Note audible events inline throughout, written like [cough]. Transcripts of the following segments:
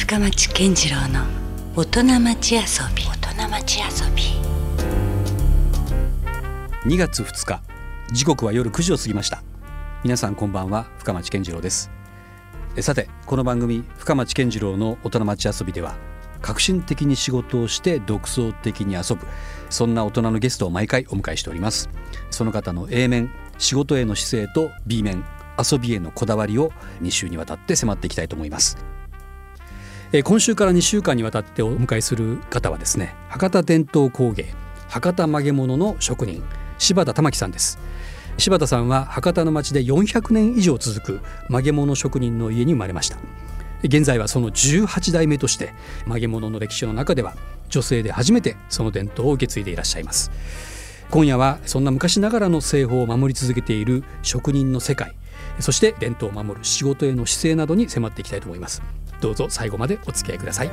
深町健次郎の大人町遊び。大人町遊び。2月2日時刻は夜9時を過ぎました。皆さんこんばんは深町健次郎です。えさてこの番組深町健次郎の大人町遊びでは革新的に仕事をして独創的に遊ぶそんな大人のゲストを毎回お迎えしております。その方の A 面仕事への姿勢と B 面遊びへのこだわりを2週にわたって迫っていきたいと思いますえ今週から2週間にわたってお迎えする方はですね博多伝統工芸博多曲げ物の職人柴田玉樹さんです。柴田さんは博多の町で400年以上続く曲げ物職人の家に生まれました。現在はその18代目として曲げ物の歴史の中では女性で初めてその伝統を受け継いでいらっしゃいます。今夜はそんな昔ながらの製法を守り続けている職人の世界そして伝統を守る仕事への姿勢などに迫っていきたいと思います。どうぞ最後までお付き合いください。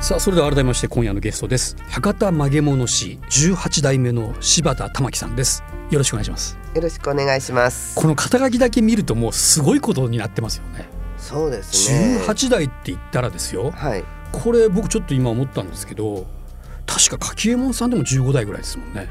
さあそれでは改めまして今夜のゲストです。博多曲げ物師18代目の柴田玉樹さんです。よろしくお願いします。よろしくお願いします。この肩書きだけ見るともうすごいことになってますよね。そうですね。18代って言ったらですよ。はい。これ僕ちょっと今思ったんですけど確か柿右衛門さんでも15代ぐらいですもんね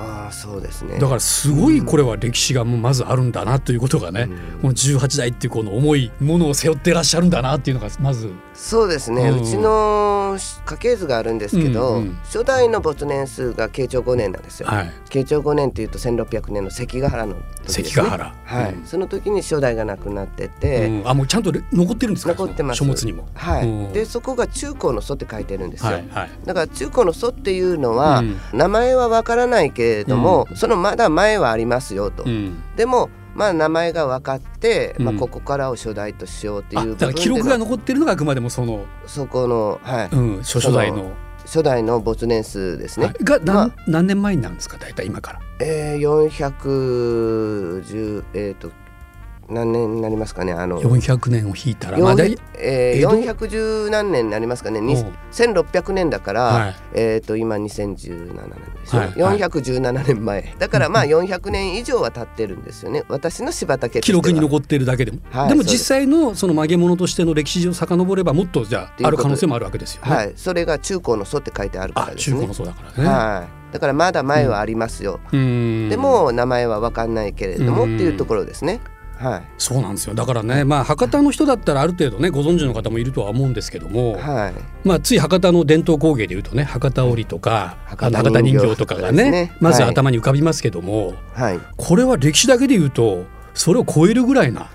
ああそうですね。だからすごいこれは歴史がまずあるんだなということがね、うん。この18代っていうこの重いものを背負ってらっしゃるんだなっていうのがまずそうですね、ううんちの家系図があるんですけど、うんうん初代の没年数が慶長5年なんですよ、はい。慶長5年っていうと1600年の関ヶ原の時です、ね、関ヶ原。はい、うん。その時に初代が亡くなってて、うん。あもうちゃんと残ってるんですか？残ってます。書物にも。はい、うん。でそこが中高の祖って書いてるんですよ、はいはい。だから中高の祖っていうのは、うん。名前はわからないけれども、うん。そのまだ前はありますよと、うん。でもまあ名前が分かって、まあ、うんここからを初代としようっていう部あだから記録が残ってるのがあくまでもその、そこの、はい。うん、初初代の、初代の没年数ですね。はい。が何,、まあ何年前になるんですか？大体今から。えー、410えっ、と何年になりますかね？あの400年を引いたらまあ大えー、江戸？410何年になりますかね？におう。1600年だから、はい。えっ、と今2017年ですよ、はい。はい。417年前。だからまあ400年以上は経ってるんですよね。私の柴田家として記は録に残ってるだけでも、はいでも実際のその曲げ物としての歴史上遡ればもっとじゃあある可能性もあるわけですよね。はい。それが中高の祖って書いてあるかあらですね。中古のそうだからね。はい、だからまだ前はありますよ、うん。でも名前は分かんないけれどもうん。っていうところですね。はい、そうなんですよ。だからねまあ博多の人だったらある程度ねご存知の方もいるとは思うんですけども、はい、まあつい博多の伝統工芸でいうとね博多織とか、博多あの博多人形とかがねね。まずはい。頭に浮かびますけども、はい、これは歴史だけでいうとそれを超えるぐらいな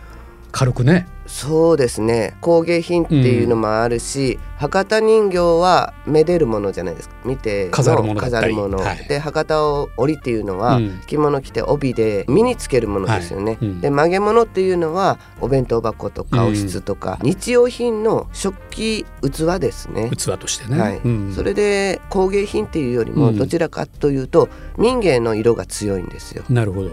軽くね。そうですね。工芸品っていうのもあるし、博多人形はめでるものじゃないですか。見ての飾るものだったり。飾るもの、はい。で博多織っていうのは、うん。着物着て帯で身につけるものですよね、はい。うん。で曲げ物っていうのはお弁当箱とかうんおひとか、日用品の食器器ですね。器としてね。はい。うん。それで工芸品っていうよりもうん。どちらかというと民芸の色が強いんですよ。なるほど。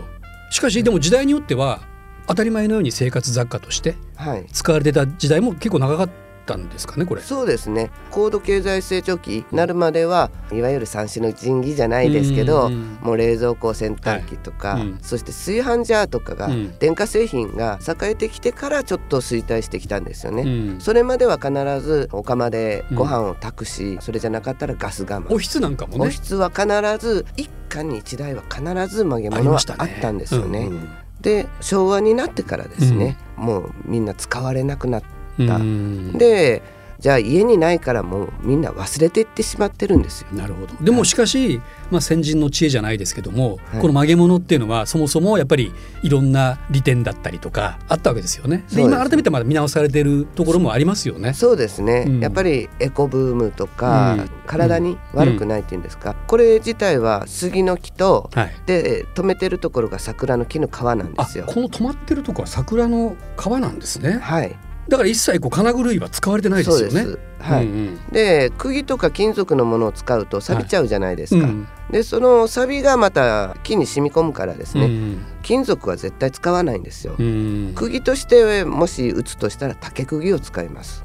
しかしでも時代によっては当たり前のように生活雑貨としてはい。使われてた時代も結構長かったんですかねこれ。そうですね。高度経済成長期になるまではいわゆる三種の神器じゃないですけど、うんもう冷蔵庫洗濯機とか、はい。うんそして炊飯ジャーとかが、うん。電化製品が栄えてきてからちょっと衰退してきたんですよね。うん。それまでは必ずお釜でご飯を炊くし、それじゃなかったらガス釜。おひつなんかもね。お室は必ず一家に一台は必ず曲げ物はあったんですよね。うんうんで昭和になってからですね、もうみんな使われなくなっうん。てじゃあ家にないからもうみんな忘れていってしまってるんですよ。なるほど。でもしかし、まあ、先人の知恵じゃないですけども、はい。この曲げ物っていうのはそもそもやっぱりいろんな利点だったりとかあったわけですよね。でそうです今改めてまだ見直されてるところもありますよね。そうですね、うん。やっぱりエコブームとか、うん。体に悪くないっていうんですか、これ自体は杉の木とはい、で止めてるところが桜の木の皮なんであすよ。この止まってるとこは桜の皮なんですね。はい、だから一切こう金具類は使われてないですよね。はい。うんうん。で釘とか金属のものを使うと錆びちゃうじゃないですか。うん。でその錆びがまた木に染み込むからですね、うん金属は絶対使わないんですよ。うん釘としてもし打つとしたら竹釘を使います。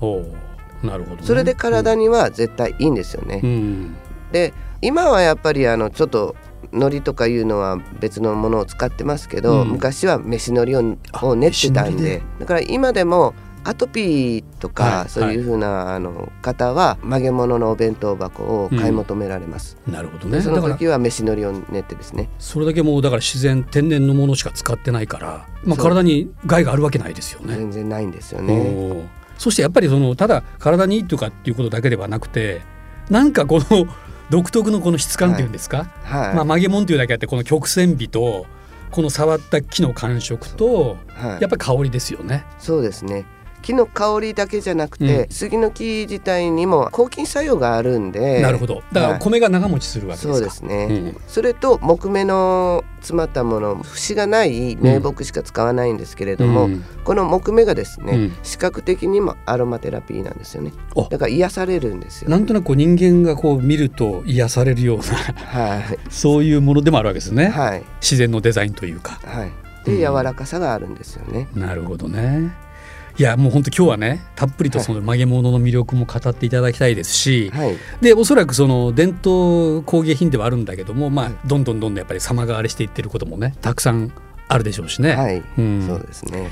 なるほどね、それで体には絶対いいんですよね。うんで今はやっぱりあのちょっと海苔とかいうのは別のものを使ってますけど、うん。昔は飯海苔をを練ってたんで。だから今でもアトピーとか、はいそういうふうなあの方は曲げ物のお弁当箱を買い求められます。なるほどでその時は飯海苔を練ってですね。それだけもうだから自然天然のものしか使ってないから、まあ、体に害があるわけないですよね。全然ないんですよおね。ー。そしてやっぱりそのただ体にいいとかっていうことだけではなくてなんかこの [laughs] 独特のこの質感っていうんですか、はい、まあ、曲げ物というだけあってこの曲線美とこの触った木の感触とはい。やっぱり香りですよね。そうですね木の香りだけじゃなくて、うん。杉の木自体にも抗菌作用があるんでなるほど。だから米が長持ちするわけですか。そうですね、うん。それと木目の詰まったもの節がない名木しか使わないんですけれども、うん。この木目がですね、うん。視覚的にもアロマテラピーなんですよね。あだから癒されるんですよ。なんとなく人間がこう見ると癒されるようなはい。そういうものでもあるわけですね、はい。自然のデザインというか。はい。でうん。柔らかさがあるんですよね、なるほどね。いやもう本当今日はねたっぷりとその曲げ物の魅力も語っていただきたいですし、はい。でおそらくその伝統工芸品ではあるんだけども、まあ、どんどんどんどんやっぱり様変わりしていってることもねたくさんあるでしょうしね。はい、うん。そうですね。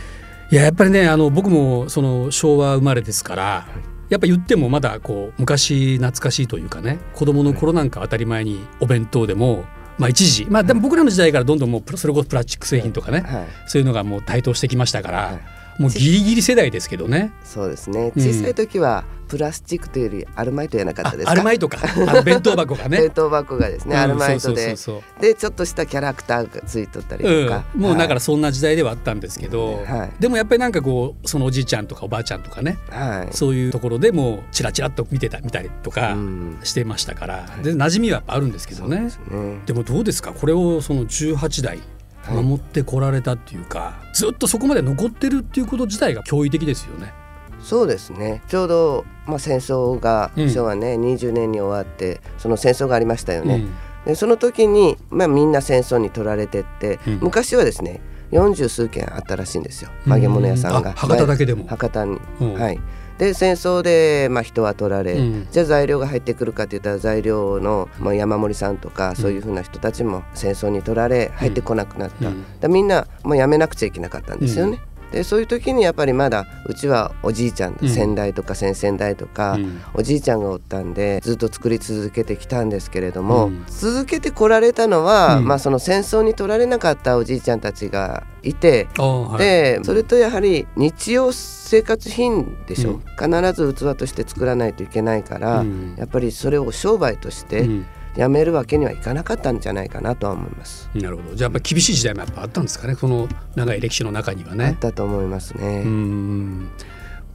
いややっぱりねあの僕もその昭和生まれですから、やっぱ言ってもまだこう昔懐かしいというかね子供の頃なんか当たり前にお弁当でも、まあ、一時まあでも僕らの時代からどんどんもうそれこそプラスチック製品とかね、はい。そういうのがもう台頭してきましたから、はいもうギリギリ世代ですけどね。そうですね。うん。小さい時はプラスチックというよりアルマイトやなかったですアルマイトか。弁当箱がね。[laughs] 弁。当箱がですね、うんアルマイトで。でちょっとしたキャラクターがついとったりとか、うん、もうだからはそんな時代ではあったんですけど、はい。でもやっぱりなんかこうそのおじいちゃんとかおばあちゃんとかねい、はい。そういうところでもうチラチラっと見てた見たりとかうん。してましたから、で馴染みはやっぱあるんですけどね。ね。でもどうですか？これをその18代はい守ってこられたっていうか、ずっとそこまで残ってるっていうこと自体が驚異的ですよね。そうですね。ちょうど、まあ、戦争がうん。昭和ね、20年に終わってその戦争がありましたよね、うん。でその時に、まあ、みんな戦争に取られてって、うん。昔はですね40数軒あったらしいんですよ。曲げ物屋さんが。あ博多だけでも。博多に、うん。はいで戦争で、まあ、人は取られ、うん。じゃあ材料が入ってくるかって言ったら材料の、まあ、山森さんとかそういうふうな人たちも戦争に取られ入ってこなくなった、うん。だみんなもうやめなくちゃいけなかったんですよね。でそういう時にやっぱりまだうちはおじいちゃん、うん。先代とか先々代とか、うん。おじいちゃんがおったんでずっと作り続けてきたんですけれども、うん。続けてこられたのは、うん。まあ、その戦争に取られなかったおじいちゃんたちがいて、ああはい。でそれとやはり日用生活品でしょ、うん。必ず器として作らないといけないから、うん。やっぱりそれを商売としてうんやめるわけにはいかなかったんじゃないかなとは思います。なるほどじゃあやっぱ厳しい時代もやっぱあったんですかねその長い歴史の中にはあっね。たと思いますね。うん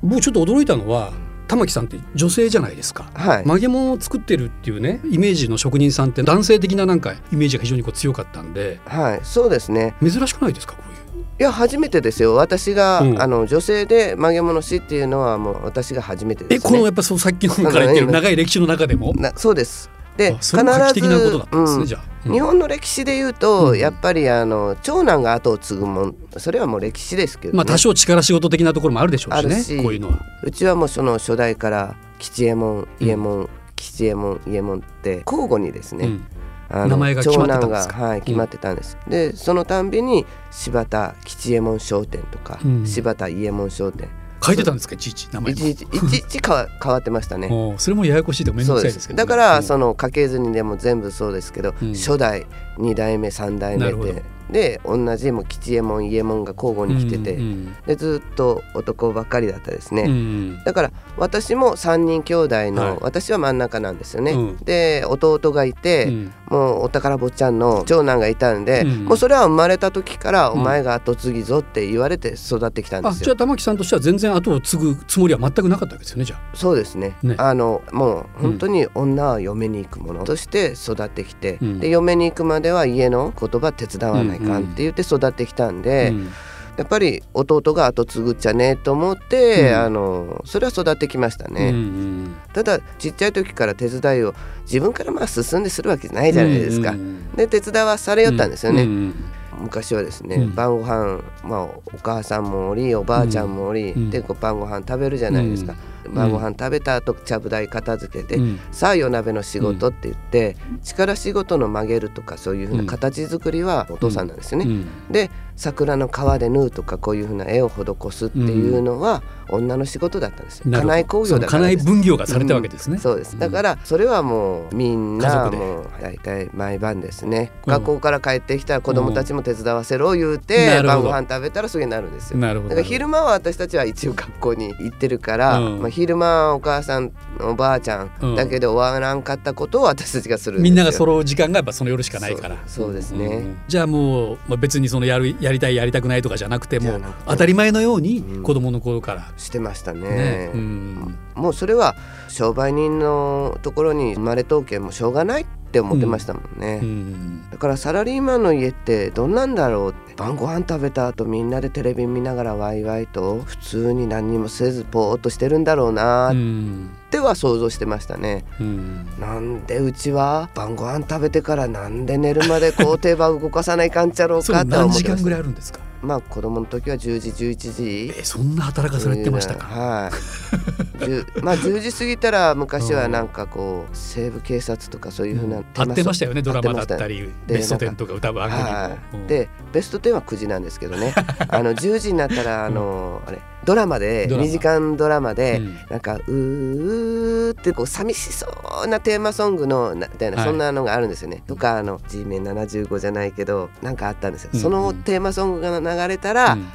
僕ちょっと驚いたのは玉木さんって女性じゃないですか。はい、曲げ物を作ってるっていうねイメージの職人さんって男性的ななんかイメージが非常にこう強かったんではい、そうですね。珍しくないですかこういう？いや初めてですよ。私が、うんあの女性で曲げ物師っていうのはもう私が初めてですね。えこのやっぱそうさっきのから言ってる長い歴史の中でも？なそうです。であそれも画期的なことだったんですね、うん。日本の歴史で言うと、うんやっぱりあの長男が後を継ぐもんそれはもう歴史ですけど、ね。まあ多少力仕事的なところもあるでしょうしねあるしこういうのは。うちはもうその初代から吉右衛門伊右衛門、吉右衛門伊右衛門って交互にですね、うん。あの名長男が、はい、決まってたんです、でそのたんびに柴田吉右衛門商店とか、うん。柴田伊右衛門商店書いてたんですかいちいち名前もいちいちいちいち変わ変わってましたね。[laughs] それもややこしいと面倒くさいです。けどね、すだからうん。その家系図にでも全部そうですけど、うん。初代2代目3代目なるほどでで同じもう吉右衛門伊右衛門が交互に来てて、うんでずっと男ばっかりだったですね、うんうん。だから私も3人兄弟の、はい。私は真ん中なんですよね、うん。で弟がいて、うん。もうお宝坊ちゃんの長男がいたんで、うんもうそれは生まれた時からん。お前が後継ぎぞって言われて育ってきたんですよ。あじゃあ玉木さんとしては全然後を継ぐつもりは全くなかったわけですよねじゃあ。そうですね。ね。あのもう本当に女は嫁に行くものとして育ってきて、うん。で嫁に行くまでは家の言葉手伝わないかんって言って育ってきたんで、うん。やっぱり弟が後継ぐっちゃねえと思って、うん。あのそれは育ってきましたうんね。うん。ただちっちゃい時から手伝いを自分からまあ進んでするわけじゃないじゃないですか。うんうんで手伝わされよったんですよね。うんうん昔はですね、うん。晩ご飯まあお母さんもおりおばあちゃんもおり、うんでこう晩ご飯食べるじゃないですか、晩ご飯食べた後ちゃぶ台片付けて、うん。さあ夜鍋の仕事って言って、力仕事の曲げるとかそういうふうな形作りはお父さんなんですよね。うん。で桜の皮で縫うとかこういうふうな絵を施すっていうのは女の仕事だったんですよ。家内工業だから家内分業がされたわけですね、そうです。だからそれはもうみんなもう大体毎晩ですね。うん。学校から帰ってきたら子供たちも手伝わせろ言うなて晩ご飯食べたらすぐになるんですよ。なるほど。だから昼間は私たちは一応学校に行ってるから、うん。まあ、昼間はお母さんおばあちゃうん。んだけで終わらんかったことを私たちがするみんなが揃う時間がやっぱその夜しかないから。そうですね。んん。じゃあもう、まあ、別にそのやるやりたいやりたくないとかじゃなくても当たり前のようにうん。子供の頃から、してましたね。ねうん。もうそれは商売人のところに生まれとけもしょうがないって思ってましたもんね、うん。だからサラリーマンの家ってどんなんだろうって。晩ご飯食べた後みんなでテレビ見ながらワイワイと普通に何にもせずぽーっとしてるんだろうなうっん。ては想像してましたね、うん。なんでうちは晩ご飯食べてからなんで寝るまでこう手羽動かさないかんちゃろうかって思何時間ぐってました。[laughs] らいあるんですか？まあ子供の時は10時11時。えそんな働かされてましたか、はい。10まあ10時過ぎたら昔はなんかこう西部警察とかそういうふうな合ってましたよねドラマだったり。ベストテンとか歌う番組も、はうん。い、でベスト10は9時なんですけどね。あの10時になったらあのあれドラマでドラマ。2時間ドラマで、うん。なんか「うー」ってこう寂しそうなテーマソングのなみたいな、はい。そんなのがあるんですよね。とかあの G メン75じゃないけどなんかあったんですよ。うんそのテーマソングが流れたら「うん。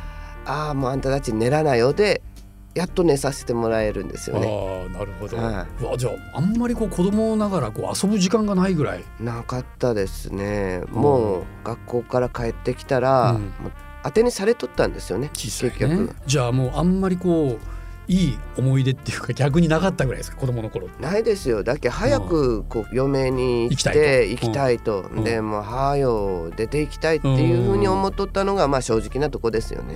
ああもうあんたたち寝らないよ」でやっと寝させてもらえるんですよね。ああなるほど、はうわじゃああんまりこう子供ながらこう遊ぶ時間がないぐらい。なかったですね。もう学校から帰ってきたら、うん。もう当てにされとったんですよね。ね。結局。じゃあもうあんまりこういい思い出っていうか逆になかったぐらいですか子供の頃ないですよ。だけ早くこう嫁に行って行きたいと、うん。でもうはよ出て行きたいっていうふうに思っとったのがまあ正直なとこですよね。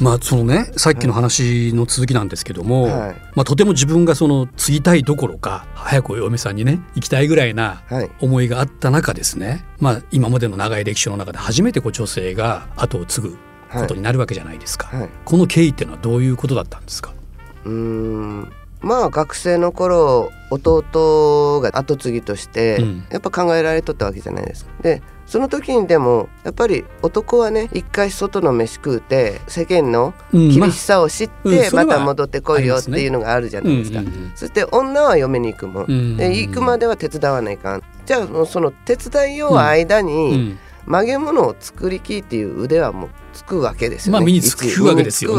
まあそのねさっきの話の続きなんですけども、はい。まあ、とても自分がその継ぎたいどころか早くお嫁さんにね行きたいぐらいなはい。思いがあった中ですね、まあ、今までの長い歴史の中で初めてこう女性が後を継ぐはいことになるわけじゃないですか、はい、この経緯っていうのはどういうことだったんですか？うーん。まあ学生の頃弟が後継ぎとしてうん。やっぱ考えられとったわけじゃないですか。でその時にでもやっぱり男はね一回外の飯食うて世間のうん厳しさを知ってまた戻ってこいよっていうのがあるじゃないですか。そして女は嫁に行くもん。うんで行くまでは手伝わないかん。じゃあその手伝いよう間うにん曲げ物を作りきっていう腕はもうつくわけですよね。まあ身につくわけですよ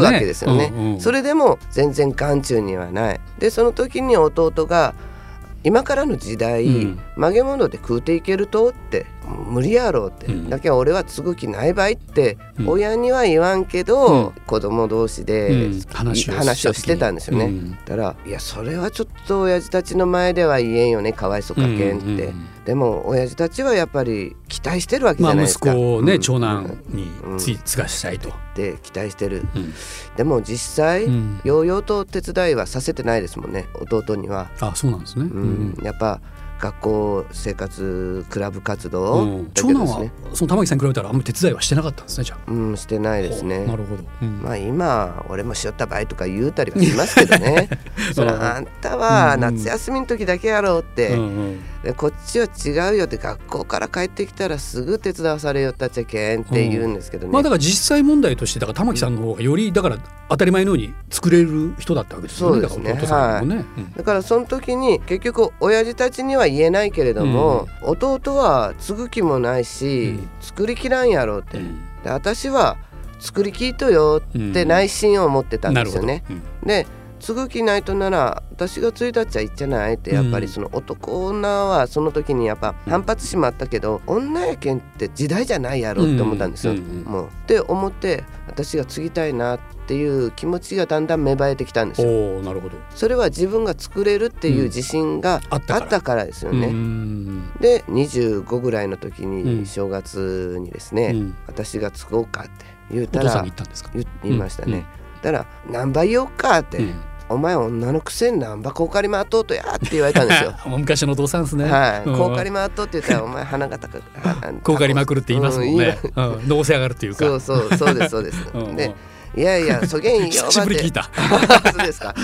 ねそれでも全然眼中にはない。でその時に弟が今からの時代、うん曲げ物で食うていけると？って無理やろうって、うん。だけど俺は継ぐ気ないばいって、うん。親には言わんけど、うん。子供同士で、うん。話をしてたんですよね。うん。だからいやそれはちょっと親父たちの前では言えんよねかわいそうかけんって、でも親父たちはやっぱり期待してるわけじまあゃないですか、息子をね、うん。長男にうんつい継がしたいと、で期待してる。うん。でも実際、うん。ようようと手伝いはさせてないですもんね弟には、あそうなんですね、うん。やっぱ学校生活クラブ活う動ん。だけ長男はねその玉木さんに比べたらあんまり手伝いはしてなかったんですねじゃあ。うんしてないですね。おなるほど、うん。まあ今俺もしよった場合とか言うたりはしますけどね。[laughs] それあんたは夏休みの時だけやろうって、うんうんでこっちは違うよって学校から帰ってきたらすぐ手伝わされよったっちゃけんって言うんですけどね、まあだから実際問題としてだから玉木さんの方がよりだから当たり前のように作れる人だったわけですよね。そうですね。だからお父さんもね、うん。だからその時に結局親父たちには言えないけれども、弟は継ぐ気もないし、うん。作りきらんやろうって、うん。で私は作りきっとよって内心を持ってたんですよね。で継ぐ気ないとなら私が継いだっちゃいいんじゃないってやっぱりその男女はその時にやっぱ反発しまったけど、女やけんって時代じゃないやろって思ったんですよ。もう。って思って私が継ぎたいなっていう気持ちがだんだん芽生えてきたんですよ。なるほど。それは自分が作れるっていう自信があったから。ですよね。うん。で25ぐらいの時うん。に正月にですね、うん。私が継ごうかって言ったんですか？言言いましたね。うんうんだから何倍言おうかって、うん。お前女のくせに何ばこうかりまっとうとや。って言われたんですよ。[laughs] 昔のお父さんですね。はい、うん。こうかりまっとうって言ったらお前鼻が高くは [laughs] こうかりまくるって言いますもんね。う、うん、どうせ上がるっていうか。そうそうそうですそうです。[laughs] うんうん。でいやいや [laughs] そげんよ。久しぶり聞いた。そうですか。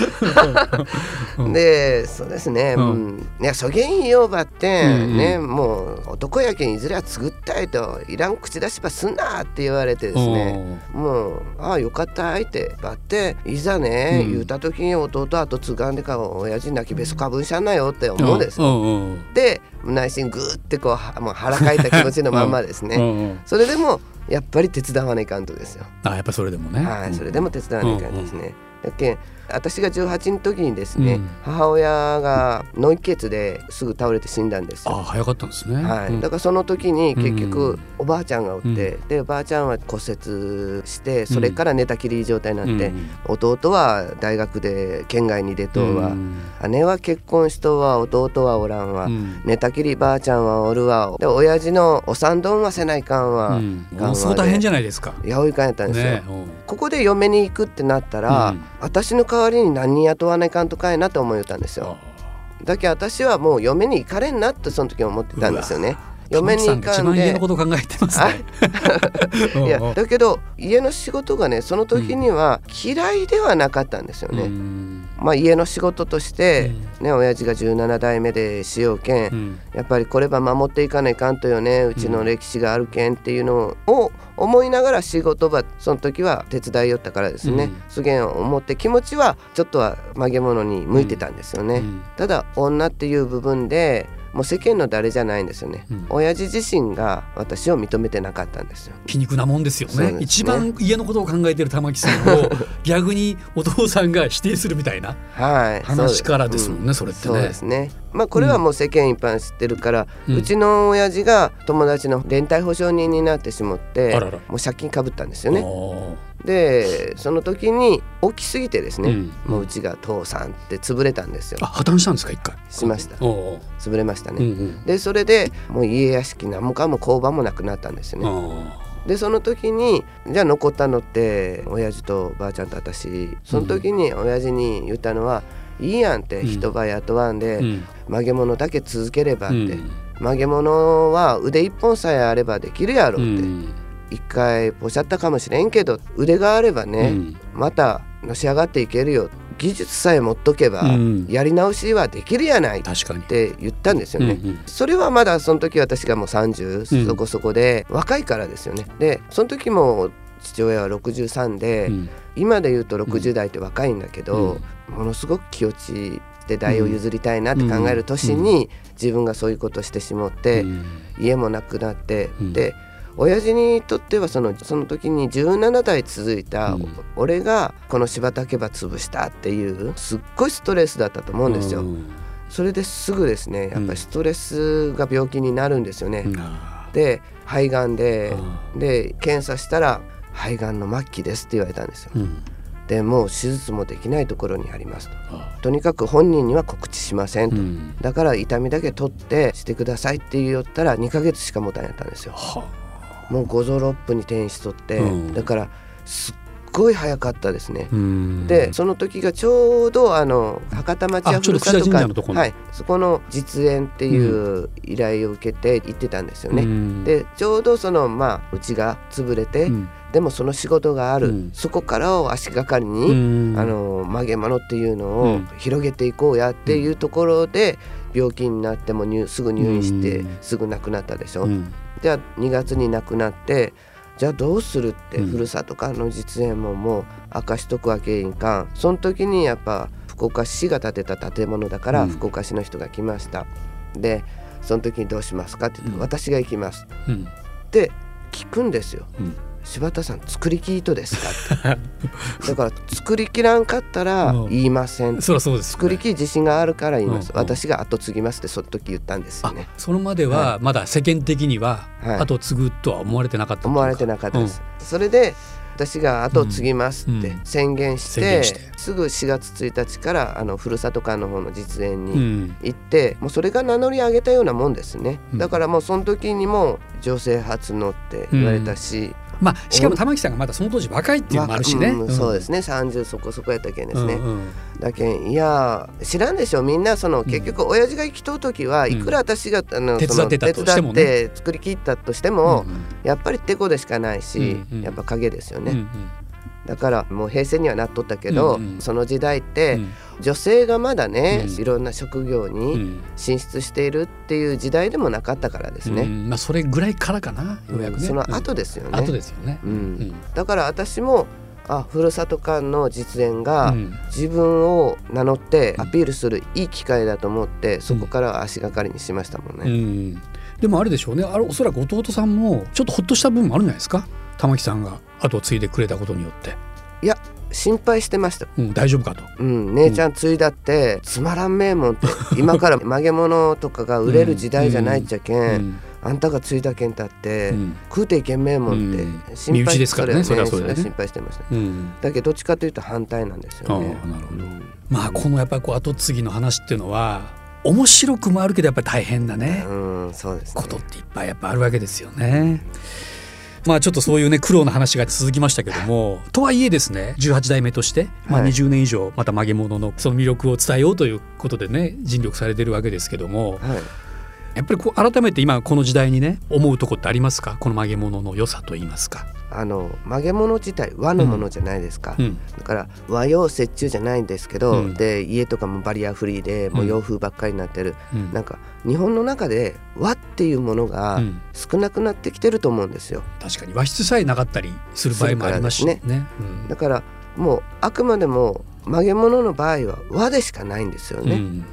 うん。でそうですね、ううん。んいやそげんよばって、ねもう男やけんいずれは作ったいといらん口出しばすんなって言われてですね。もうああよかったってばっていざね、うん。言うた時に弟後継がんでか親父泣きべそかぶんしゃんなよってお思うんですで内心グーってこうはもう腹かいた気持ちのまんまですね。うんうんそれでもやっぱり手伝わないかんとですよ。あやっぱそれでもねはい、それでも手伝わないかんですね。だけん私が18の時にですね、うん。母親が脳一血ですぐ倒れて死んだんですよ。あ早かったんですね。はい、うん。だからその時に結う局んおばあちゃんがおって、でおばあちゃんは骨折してそれから寝たきり状態になって、うん。弟は大学で県外に出とうわ、うん。姉は結婚しとうわ弟はおらんわ、うん。寝たきりばあちゃんはおるわ。で親父のお産どんはせないかんわ、うん。ものすごい大変じゃないですか。八百いかんやったんですよ、ね。うん。ここで嫁に行くってなったら、うん私の代わりに何人雇わないかんとかいなと思いよったんですよ。だけど私はもう嫁に行かれんなってその時思ってたんですよね嫁に行かんで。のこと考えてますね。[laughs] いやだけど家の仕事がねその時には嫌いではなかったんですよね、うん。まあ家の仕事として、ね親父が17代目でしようけん、うん。やっぱりこれば守っていかないかんとよねうちの歴史があるけんっていうのを思いながら仕事場その時は手伝いよったからですね、うん。すげえ思って気持ちはちょっとは曲げ物に向いてたんですよね、うん。ただ女っていう部分でもう世間の誰じゃないんですよね、うん。親父自身が私を認めてなかったんですよ。皮肉なもんですよね。ね。一番家のことを考えてる玉木さんを [laughs] 逆にお父さんが否定するみたいなはい。話からですもんねうん。それってね。そうですね。まあこれはもう世間一般知ってるから、ううん。ちの親父が友達の連帯保証人になってしまってもう借金かぶったんですよねでその時に大きすぎてですね、うん。もううちが父さんって潰れたんですよ。あ破綻したんですか一回？しました。潰れましたうんね、うん。でそれでもう家屋敷何もかも工場もなくなったんですよね、あでその時にじゃあ残ったのって親父とばあちゃんと私。その時に親父に言ったのは「いいやん」ってうん。人ば雇わんで、ーうん。曲げ物だけ続ければって、うん。曲げ物は腕一本さえあればできるやろって、うん一回ポシャったかもしれんけど腕があればね、うん。またのし上がっていけるよ。技術さえ持っとけば、うん。やり直しはできるやない。って言ったんですよね。うんうんそれはまだその時私がもう30、うん。そこそこで若いからですよね。でその時も父親は63で、うん。今で言うと60代って若いんだけど、ものすごく気落ちて代を譲りたいなって考える年に自分がそういうことしてしもって、うん。家もなくなって、うん。で親父にとってはそのその時に17代続いた、うん俺がこの柴竹ば潰したっていうすっごいストレスだったと思うんですよ。うんそれですぐですねやっぱりストレスが病気になるんですよね。あで肺がんでーで検査したら肺がんの末期ですって言われたんですよ。うんでもう手術もできないところにありますと。あとにかく本人には告知しませんと。うんだから痛みだけ取ってしてくださいって言ったら2ヶ月しか持たんやったんですよ。はもう五臓六腑に転移しとって、うん。だからすっごい早かったですね。うん。でその時がちょうどあの博多町やふるさと櫛田神社のところはい、そこの実演っていう依頼を受けて行ってたんですよね。うん。でちょうどそのまあうちが潰れて、うんでもその仕事がある、うん。そこからを足がかりうに、ん。あの曲げ物っていうのをうん。広げていこうやっていうところで病気になっても入すぐ入院してうん。すぐ亡くなったでしょ？うん。じゃあ2月に亡くなってじゃあどうするって、うん。ふるさとからの実演ももう明かしとくわけいんかん。その時にやっぱ福岡市が建てた建物だから、うん。福岡市の人が来ました。でその時にどうしますかって言って、うん。私が行きます。うん。って聞くんですよ。うん柴田さん作りき糸ですか？って。だから作りきらんかったらうん。言いません、そりゃそうですよね。作りきり自信があるから言います、うんうん。私が後継ぎますってその時言ったんですよあねそのまではまだ世間的にははい。後継ぐとは思われてなかったとい思われてなかったです、それで私が後を継ぎますってうん。宣言して,、宣言して。すぐ4月1日からあのふるさと館の方の実演うにん。行って、もうそれが名乗り上げたようなもんですね、うん。だからもうその時にも女性初のって言われたし、まあしかも玉木さんがまだその当時若いっていうのもあるしね、まあうんそうですね。30そこそこやったけんですね、うんうん。だけんいや知らんでしょ。みんなその結局親父が生きとう時は、いくら私があの手伝って手伝って作り切ったとしても、うんやっぱりてこでしかないし、やっぱ影ですよね、だからもう平成にはなっとったけど、うんうん。その時代って、うん。女性がまだね、うん。いろんな職業うにん。進出しているっていう時代でもなかったからですね。うん。まあそれぐらいからかなようやくね。その後ですよね。後ですよね。うん。うん。だから私もあふるさと館の実演が、うん。自分を名乗ってアピールするいい機会だと思ってそこから足がかりにしましたもんうね。ん。でもあれでしょうね。あれおそらく弟さんもちょっとほっとした部分もあるんじゃないですか玉木さんが後を継いでくれたことによって、いや心配してました。うん、大丈夫かと。うん、姉ちゃん継いだってつまらん名門って [laughs] 今から曲げ物とかが売れる時代じゃないっちゃけん、うん。あんたが継いだけんたって、うん。食うていけん名門ってうん。心配身内ですからねそれはそれはね。心配してました。うん。だけどどっちかというと反対なんですよね。なるほど。うん。まあこのやっぱりこう後継ぎの話っていうのは面白くもあるけどやっぱり大変だね、うん、そうですね。ことっていっぱいやっぱあるわけですよね。まあちょっとそういうね苦労の話が続きましたけどもとはいえですね18代目として、まあ、はい20年以上また曲げ物のその魅力を伝えようということでね尽力されてるわけですけどもはい。やっぱりこう改めて今この時代にね思うとこってありますか？この曲げ物の良さと言いますか。あの曲げ物自体和のものじゃないですか。うん。だから和洋折衷じゃないんですけど、うん。で家とかもバリアフリーでもう洋風ばっかりになってる、うん。なんか日本の中で和っていうものがうん。少なくなってきてると思うんですよ。確かに和室さえなかったりする場合もありますしね。ね。だからもうあくまでも曲げ物の場合は和でしかないんですよね。うんうん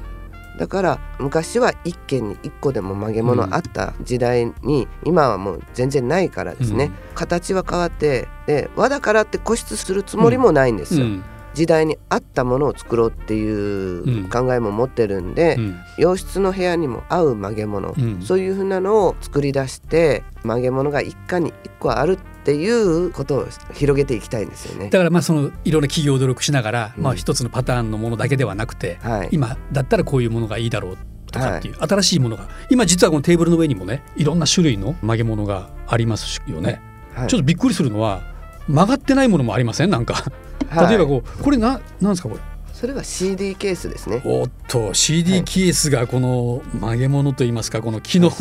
だから昔は一軒に一個でも曲げ物あった時代に、今はもう全然ないからですね、うん。形は変わってで和だからって固執するつもりもないんですよ。うん時代に合ったものを作ろうっていう考えも持ってるんで、うん。洋室の部屋にも合う曲げ物、うん。そういうふうなのを作り出して曲げ物が一家に一個あるっていうことを広げていきたいんですよね。だからまあそのいろんな企業努力しながら、うん。まあ一つのパターンのものだけではなくて、はい、今だったらこういうものがいいだろうとかっていう、新しいものが今実はこのテーブルの上にもねいろんな種類の曲げ物がありますよね、はい。ちょっとびっくりするのは曲がってないものもありません？なんか。はい。例えばこうこれななんですかこれ？それは CD ケースですね。おっと CD ケースがこの曲げ物といいますかこの木の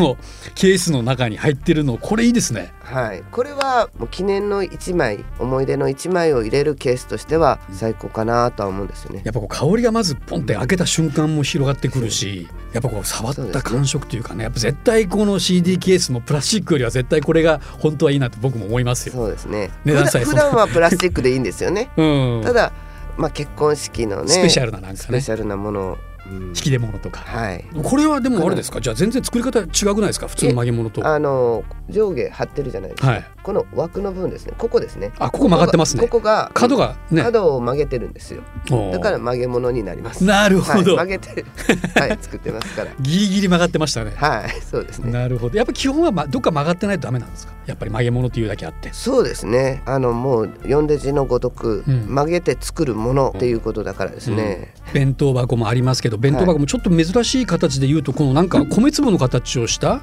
ケースの中に入ってるのこれいいですねはい、これはもう記念の一枚思い出の一枚を入れるケースとしては最高かなとは思うんですよね。やっぱこう香りがまずポンって開けた瞬間も広がってくるしやっぱこう触った感触というかねやっぱ絶対この CD ケースもプラスチックよりは絶対これが本当はいいなと僕も思いますよ。そうですね。値段さえ普段普段はプラスチックでいいんですよね。うん、ただまあ結婚式のねスペシャルななんスかね。ペシャルなものを、うん引き出物とか、はい。これはでもあれですか？じゃあ全然作り方違くないですか？普通の曲げ物と。あの上下張ってるじゃないですか。はい、この枠の部分ですね。ここですね。あここ曲がってますねここが角がね角を曲げてるんですよ。だから曲げ物になります。なるほど、はい、曲げて [laughs] はい作ってますから。ギリギリ曲がってましたね。はいそうですね。なるほどやっぱ基本はまどっか曲がってないとダメなんですか？やっぱり曲げ物っていうだけあって。そうですねあのもう読んで字のごとく、うん曲げて作るものっていうことだからですね、弁当箱もありますけど弁当箱もちょっと珍しい形で言うとこのなんか米粒の形をした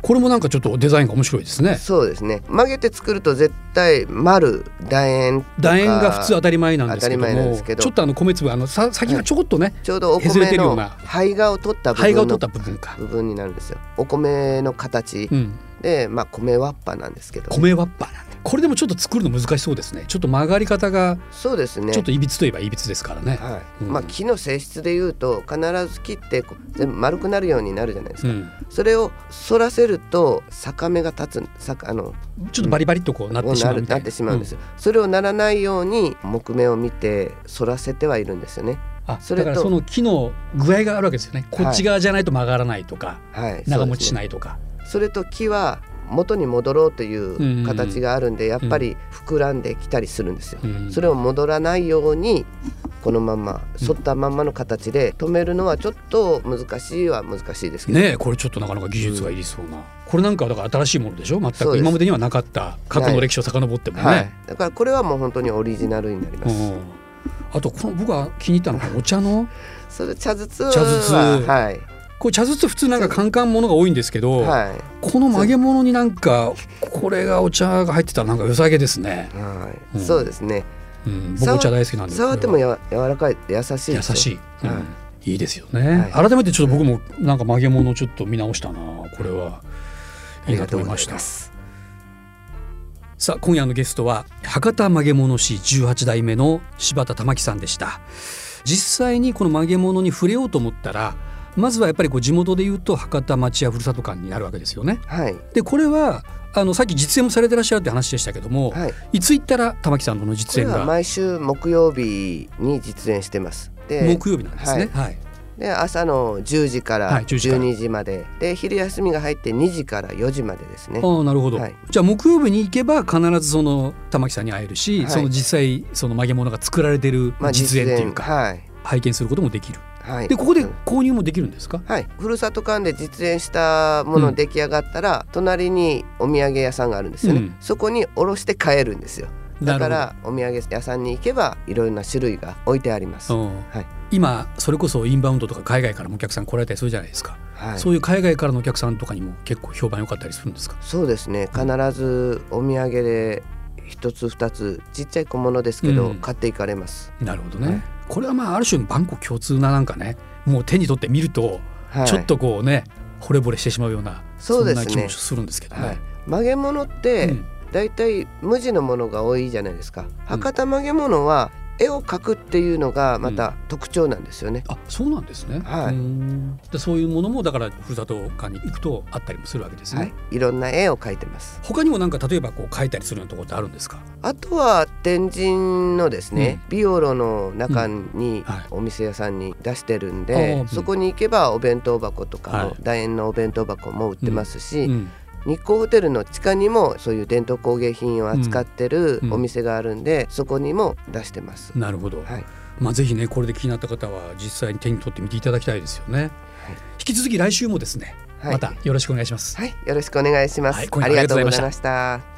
これもなんかちょっとデザインが面白いですね。そうですね。曲げて作ると絶対丸楕円楕円が普通当たり前なんですけどもど。ちょっとあの米粒あのさ先がちょこっとね、ちょうどお米のるような胚芽を取った部胚芽を取った部分か。部分になるんですよ。お米の形うん、で、まあ米わっぱなんですけどね、米ワッパーなんでこれでもちょっと作るの難しそうですね。ちょっと曲がり方がそうですね。ちょっといびつといえばいびつですからね。はい。うん。まあ木の性質でいうと必ず切って全部丸くなるようになるじゃないですか、うん、それを反らせると逆目が立つさあのちょっとバリバリっとこうなってしまうな。なってしまうんですよ、それをならないように木目を見て反らせてはいるんですよね。うんあそれとだからその木の具合があるわけですよね。こっち側じゃないと曲がらないとか、はい。長持ちしいないとか。それと木は元に戻ろうという形があるんでやっぱり膨らんできたりするんですよ、うんそれを戻らないようにこのまんま反ったまんまの形で止めるのはちょっと難しいは難しいですけど、ねえこれちょっとなかなか技術がいりそうな、これなんかだから新しいものでしょ？全く今までにはなかった過去の歴史を遡ってもね、はい、だからこれはもう本当にオリジナルになります、うん。あとこの僕が気に入ったのがお茶の？それ茶筒は茶筒。はいこれ茶筒普通なんかカンカンものが多いんですけど、はい。この曲げ物になんかこれがお茶が入ってたらなんか良さげですね、はい、うんそうですね。うん、僕お茶大好きなんで触ってもや柔らかい優しい優しい、うん。はい。い、いですよね、はい。改めてちょっと僕もなんか曲げ物ちょっと見直したな。これは。いいなと思いましたありがとうございます。さあ今夜のゲストは博多曲げ物師18代目の柴田玉樹さんでした。実際にこの曲げ物に触れようと思ったらまずはやっぱりこう地元でいうと博多町やふるさと館になるわけですよね。はい。でこれはあのさっき実演もされてらっしゃるって話でしたけども、はい。い、つ行ったら玉木さんのこ実演が？毎週木曜日に実演してます。で木曜日なんですね。はい、で朝の10時からはい10時から。12時まで、で昼休みが入って2時から4時までですね。ああなるほど、はい。じゃあ木曜日に行けば必ずその玉木さんに会えるし、はい。その実際その曲げ物が作られてるまあ実演っていうか、はい。拝見することもできる。はい。でここでうん購入もできるんですか、はい、ふるさと館で実演したものうん。出来上がったら、隣にお土産屋さんがあるんですよね、うん。そこにおろして買えるんですよ。だからお土産屋さんに行けばいろいろな種類が置いてあります、はい。今それこそインバウンドとか海外からもお客さん来られたりするじゃないですか、はい、そういう海外からのお客さんとかにも結構評判良かったりするんですか？そうですね。必ずお土産で一つ二つちっちゃい小物ですけど、うん。買っていかれます、なるほどね、はいこれはまあある種万国共通ななんかねもう手に取って見るとはい、ちょっとこうね、惚れ惚れしてしまうようなそうですね。んな気もするんですけどね。はい、曲げ物って、うん。だいたい無地のものが多いじゃないですか。博多曲げ物は絵を描くっていうのがまた特徴なんですよね、あそうなんですね、はい。でそういうものもだからふるさと館に行くとあったりもするわけですね、はい、いろんな絵を描いてます。他にもなんか例えばこう描いたりするようなところってあるんですか？あとは天神のですね、ビオロの中にはい。お店屋さんに出してるんで、うん。そこに行けばお弁当箱とかはい。も楕円のお弁当箱も売ってますし、うん日光ホテルの地下にもそういう伝統工芸品を扱ってるうん。お店があるんで、そこにも出してます。なるほど、はい、まあぜひねこれで気になった方は実際に手に取ってみていただきたいですよね、引き続き来週もですね、はい。またよろしくお願いします、はい、よろしくお願いします。はい。ありがとうございました。